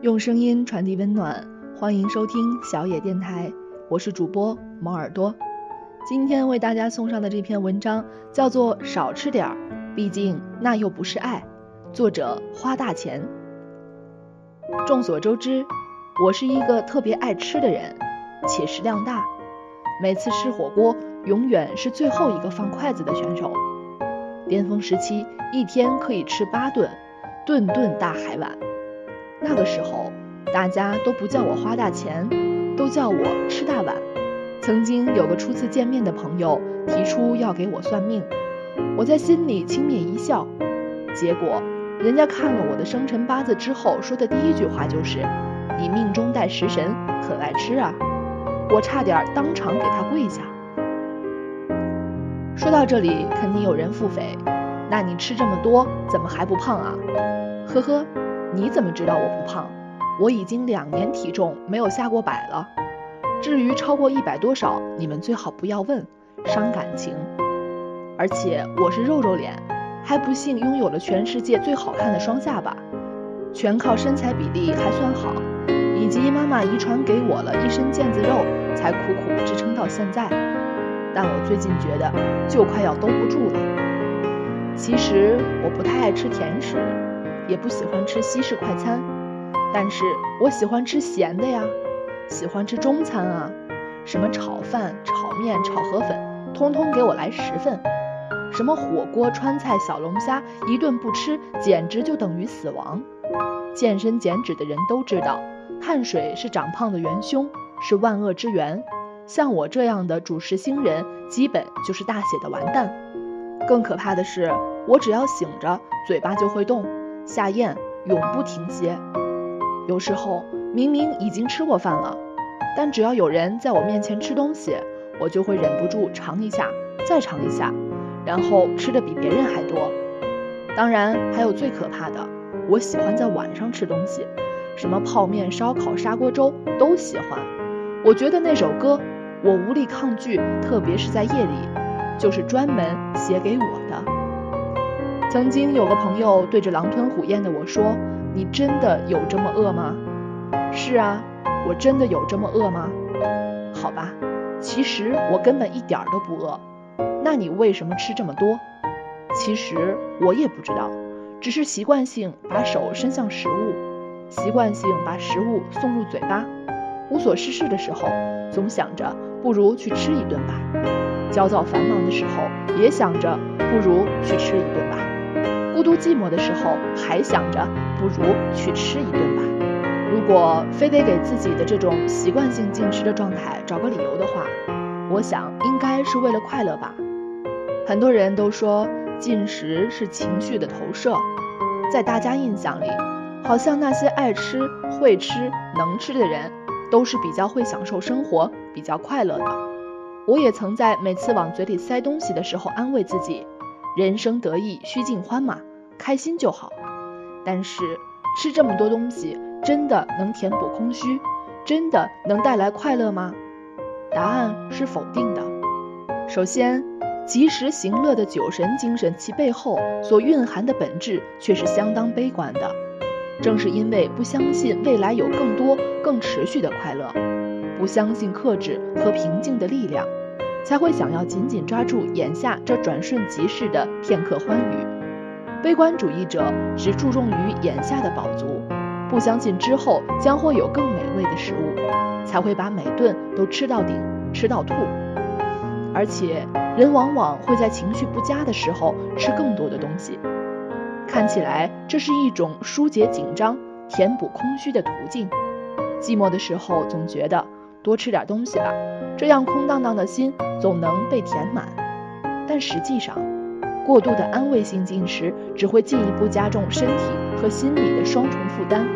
用声音传递温暖，欢迎收听小野电台，我是主播毛耳朵。今天为大家送上的这篇文章叫做《少吃点儿，毕竟那又不是爱》，作者花大钱。众所周知，我是一个特别爱吃的人，且食量大，每次吃火锅永远是最后一个放筷子的选手。巅峰时期，一天可以吃八顿，顿顿大海碗。那个时候，大家都不叫我花大钱，都叫我吃大碗。曾经有个初次见面的朋友提出要给我算命，我在心里轻蔑一笑。结果，人家看了我的生辰八字之后，说的第一句话就是：“你命中带食神，很爱吃啊！”我差点当场给他跪下。说到这里，肯定有人腹诽：“那你吃这么多，怎么还不胖啊？”呵呵。你怎么知道我不胖？我已经两年体重没有下过百了。至于超过一百多少，你们最好不要问，伤感情。而且我是肉肉脸，还不幸拥有了全世界最好看的双下巴，全靠身材比例还算好，以及妈妈遗传给我了一身腱子肉，才苦苦支撑到现在。但我最近觉得就快要兜不住了。其实我不太爱吃甜食。也不喜欢吃西式快餐，但是我喜欢吃咸的呀，喜欢吃中餐啊，什么炒饭、炒面、炒河粉，通通给我来十份。什么火锅、川菜、小龙虾，一顿不吃简直就等于死亡。健身减脂的人都知道，碳水是长胖的元凶，是万恶之源。像我这样的主食星人，基本就是大写的完蛋。更可怕的是，我只要醒着，嘴巴就会动。下咽永不停歇，有时候明明已经吃过饭了，但只要有人在我面前吃东西，我就会忍不住尝一下，再尝一下，然后吃的比别人还多。当然还有最可怕的，我喜欢在晚上吃东西，什么泡面、烧烤、砂锅粥都喜欢。我觉得那首歌我无力抗拒，特别是在夜里，就是专门写给我的。曾经有个朋友对着狼吞虎咽的我说：“你真的有这么饿吗？”“是啊，我真的有这么饿吗？”“好吧，其实我根本一点都不饿。”“那你为什么吃这么多？”“其实我也不知道，只是习惯性把手伸向食物，习惯性把食物送入嘴巴。无所事事的时候，总想着不如去吃一顿吧；焦躁繁忙的时候，也想着不如去吃一顿吧。孤独寂寞的时候，还想着不如去吃一顿吧。如果非得给自己的这种习惯性进食的状态找个理由的话，我想应该是为了快乐吧。很多人都说进食是情绪的投射，在大家印象里，好像那些爱吃、会吃、能吃的人，都是比较会享受生活、比较快乐的。我也曾在每次往嘴里塞东西的时候安慰自己。人生得意须尽欢嘛，开心就好。但是吃这么多东西，真的能填补空虚，真的能带来快乐吗？答案是否定的。首先，及时行乐的酒神精神，其背后所蕴含的本质却是相当悲观的。正是因为不相信未来有更多更持续的快乐，不相信克制和平静的力量。才会想要紧紧抓住眼下这转瞬即逝的片刻欢愉。悲观主义者只注重于眼下的饱足，不相信之后将会有更美味的食物，才会把每顿都吃到顶，吃到吐。而且人往往会在情绪不佳的时候吃更多的东西，看起来这是一种疏解紧张、填补空虚的途径。寂寞的时候总觉得。多吃点东西吧，这样空荡荡的心总能被填满。但实际上，过度的安慰性进食只会进一步加重身体和心理的双重负担。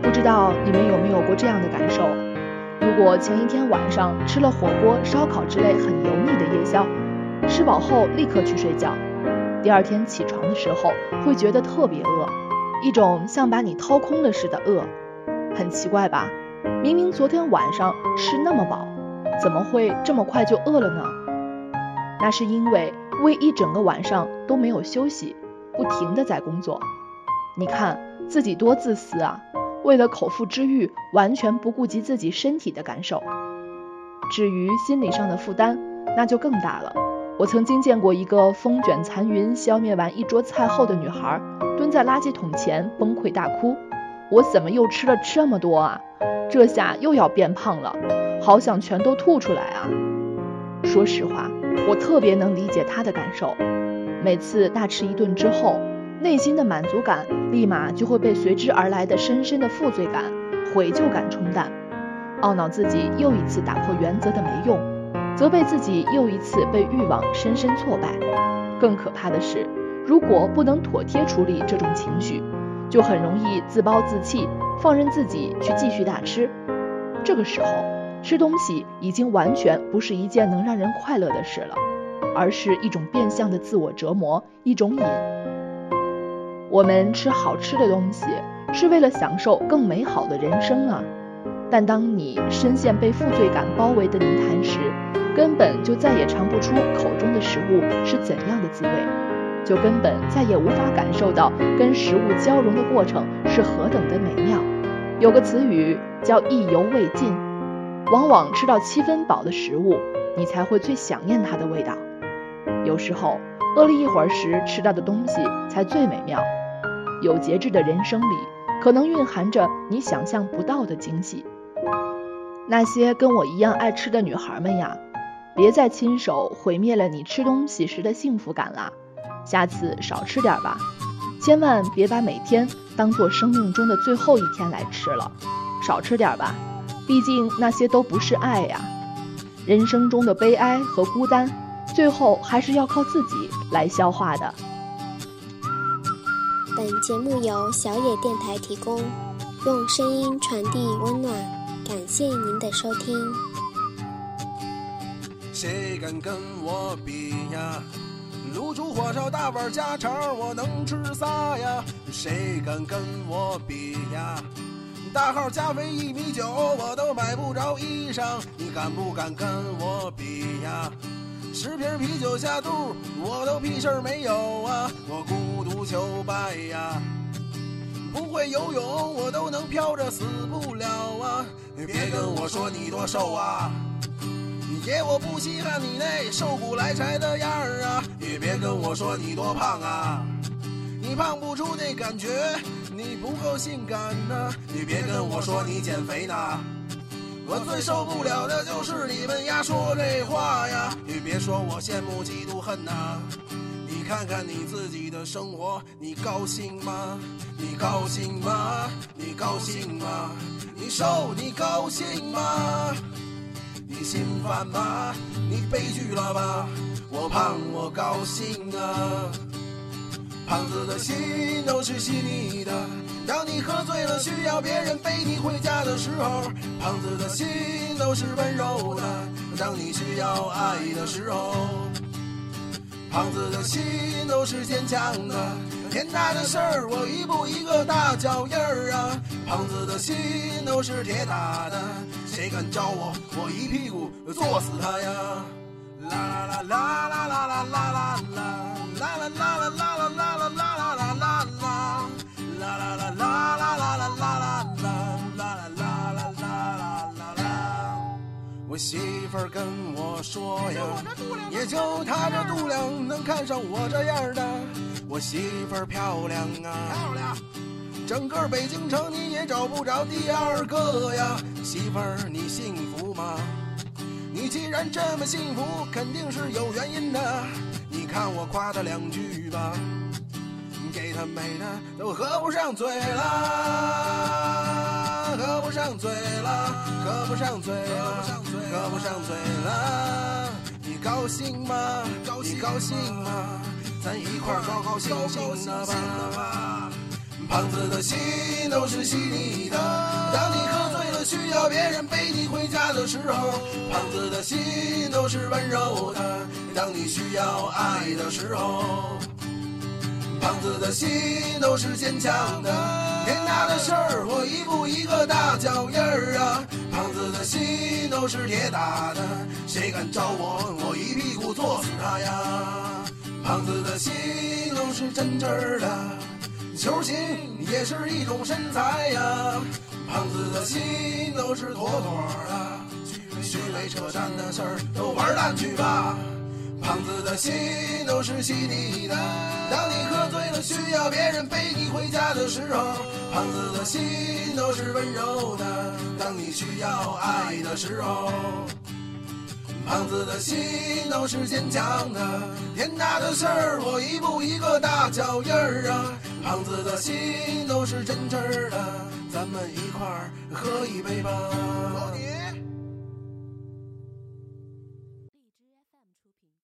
不知道你们有没有过这样的感受？如果前一天晚上吃了火锅、烧烤之类很油腻的夜宵，吃饱后立刻去睡觉，第二天起床的时候会觉得特别饿，一种像把你掏空了似的饿，很奇怪吧？明明昨天晚上吃那么饱，怎么会这么快就饿了呢？那是因为胃一整个晚上都没有休息，不停的在工作。你看自己多自私啊！为了口腹之欲，完全不顾及自己身体的感受。至于心理上的负担，那就更大了。我曾经见过一个风卷残云消灭完一桌菜后的女孩，蹲在垃圾桶前崩溃大哭：“我怎么又吃了这么多啊？这下又要变胖了，好想全都吐出来啊！”说实话，我特别能理解他的感受。每次大吃一顿之后，内心的满足感立马就会被随之而来的深深的负罪感、悔疚感冲淡，懊恼自己又一次打破原则的没用，责备自己又一次被欲望深深挫败。更可怕的是，如果不能妥帖处理这种情绪，就很容易自暴自弃，放任自己去继续大吃。这个时候，吃东西已经完全不是一件能让人快乐的事了，而是一种变相的自我折磨，一种瘾。我们吃好吃的东西，是为了享受更美好的人生啊！但当你深陷被负罪感包围的泥潭时，根本就再也尝不出口中的食物是怎样的滋味，就根本再也无法感受到跟食物交融的过程是何等的美妙。有个词语叫意犹未尽，往往吃到七分饱的食物，你才会最想念它的味道。有时候饿了一会儿时吃到的东西才最美妙。有节制的人生里，可能蕴含着你想象不到的惊喜。那些跟我一样爱吃的女孩们呀，别再亲手毁灭了你吃东西时的幸福感啦！下次少吃点吧，千万别把每天当做生命中的最后一天来吃了。少吃点吧，毕竟那些都不是爱呀。人生中的悲哀和孤单，最后还是要靠自己来消化的。本节目由小野电台提供，用声音传递温暖，感谢您的收听。谁敢跟我比呀？卤煮火烧大碗家常，我能吃仨呀？谁敢跟我比呀？大号加肥一米九，我都买不着衣裳，你敢不敢跟我比呀？十瓶啤酒下肚，我都屁事儿没有啊！我孤独求败呀，不会游泳，我都能飘着死不了啊！你别跟我说你多瘦啊，爷我不稀罕你那瘦骨来柴的样儿啊！也别跟我说你多胖啊，你胖不出那感觉，你不够性感呐！你别跟我说你减肥呢。我最受不了的就是你们呀说这话呀！你别说我羡慕嫉妒恨呐，你看看你自己的生活，你高兴吗？你高兴吗？你高兴吗？你瘦你高兴吗？你心烦吗？你悲剧了吧？我胖我高兴啊！胖子的心都是细腻的。当你喝醉了，需要别人背你回家的时候，胖子的心都是温柔的；当你需要爱的时候，胖子的心都是坚强的。天大的事儿，我一步一个大脚印儿啊！胖子的心都是铁打的，谁敢招我，我一屁股坐死他呀！啦啦啦啦啦啦啦啦啦啦啦啦啦啦啦啦媳妇儿跟我说呀，也就她这度量能看上我这样的。我媳妇儿漂亮啊，漂亮，整个北京城你也找不着第二个呀。媳妇儿你幸福吗？你既然这么幸福，肯定是有原因的。你看我夸她两句吧，给她美的都合不上嘴了，合不上嘴了，合不上嘴了。合不上嘴了，你高兴吗？你高兴吗？咱一块儿高高兴兴的吧。胖子的心都是细腻的，当你喝醉了需要别人背你回家的时候，胖子的心都是温柔的，当你需要爱的时候，胖子的心都是坚强的。天大的事儿，我一步一个大脚印儿啊。胖子的心都是铁打的，谁敢招我，我一屁股坐死他呀！胖子的心都是真真儿的，球形也是一种身材呀。胖子的心都是妥妥的，虚伪扯淡的事儿都玩蛋去吧。胖子的心都是细腻的，当你喝醉了需要别人背你回家的时候，胖子的心都是温柔的，当你需要爱的时候。胖子的心都是坚强的，天大的事儿我一步一个大脚印儿啊。胖子的心都是真真儿的，咱们一块儿喝一杯吧。